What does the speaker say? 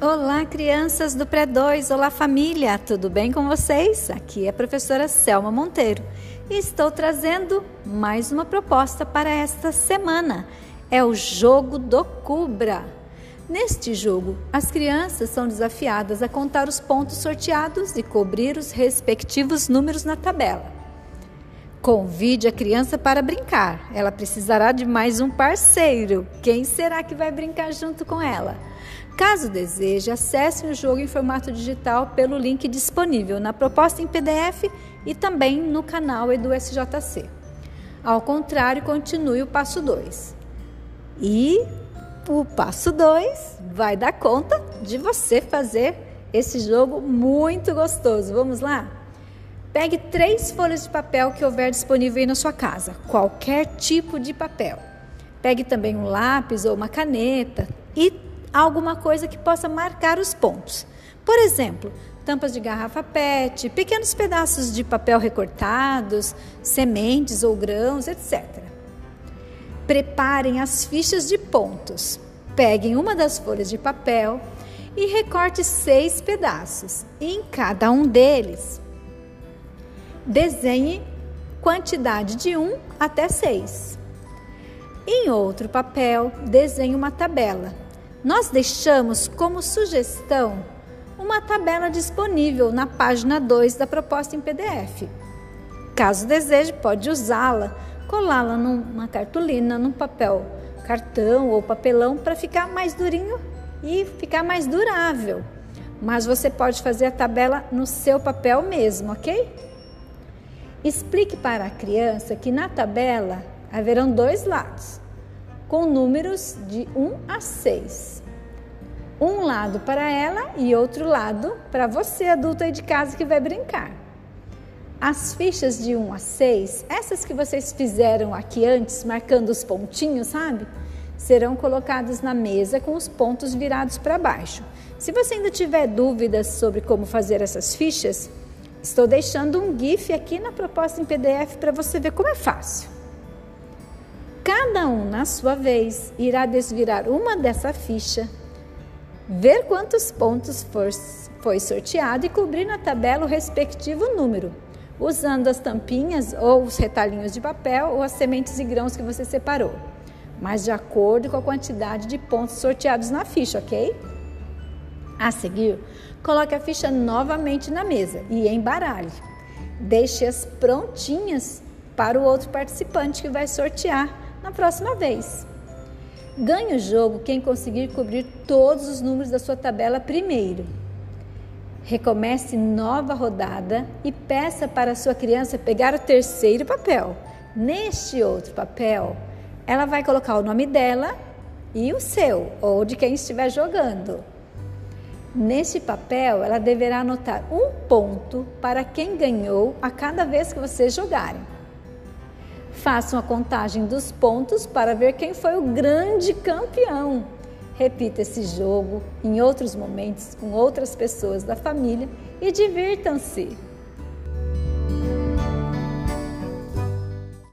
Olá, crianças do Pré-2. Olá, família. Tudo bem com vocês? Aqui é a professora Selma Monteiro e estou trazendo mais uma proposta para esta semana. É o jogo do Cubra. Neste jogo, as crianças são desafiadas a contar os pontos sorteados e cobrir os respectivos números na tabela. Convide a criança para brincar. Ela precisará de mais um parceiro. Quem será que vai brincar junto com ela? Caso deseje, acesse o jogo em formato digital pelo link disponível na proposta em PDF e também no canal EduSJC. Ao contrário, continue o passo 2. E o passo 2 vai dar conta de você fazer esse jogo muito gostoso. Vamos lá? Pegue três folhas de papel que houver disponível aí na sua casa, qualquer tipo de papel. Pegue também um lápis ou uma caneta e alguma coisa que possa marcar os pontos. Por exemplo, tampas de garrafa PET, pequenos pedaços de papel recortados, sementes ou grãos, etc. Preparem as fichas de pontos. Peguem uma das folhas de papel e recorte seis pedaços. Em cada um deles, desenhe quantidade de um até seis. Em outro papel, desenhe uma tabela nós deixamos como sugestão uma tabela disponível na página 2 da proposta em PDF. Caso deseje, pode usá-la, colá-la numa cartolina, num papel cartão ou papelão para ficar mais durinho e ficar mais durável. Mas você pode fazer a tabela no seu papel mesmo, ok? Explique para a criança que na tabela haverão dois lados com números de 1 a 6. Um lado para ela e outro lado para você, adulto aí de casa que vai brincar. As fichas de 1 a 6, essas que vocês fizeram aqui antes, marcando os pontinhos, sabe? Serão colocadas na mesa com os pontos virados para baixo. Se você ainda tiver dúvidas sobre como fazer essas fichas, estou deixando um GIF aqui na proposta em PDF para você ver como é fácil. Cada um, na sua vez, irá desvirar uma dessa ficha, ver quantos pontos for, foi sorteado e cobrir na tabela o respectivo número, usando as tampinhas ou os retalhinhos de papel ou as sementes e grãos que você separou, mas de acordo com a quantidade de pontos sorteados na ficha, ok? A seguir, coloque a ficha novamente na mesa e embaralhe. Deixe-as prontinhas para o outro participante que vai sortear na próxima vez. Ganhe o jogo quem conseguir cobrir todos os números da sua tabela primeiro. Recomece nova rodada e peça para a sua criança pegar o terceiro papel. Neste outro papel, ela vai colocar o nome dela e o seu, ou de quem estiver jogando. Neste papel, ela deverá anotar um ponto para quem ganhou a cada vez que vocês jogarem. Façam a contagem dos pontos para ver quem foi o grande campeão. Repita esse jogo em outros momentos com outras pessoas da família e divirtam-se.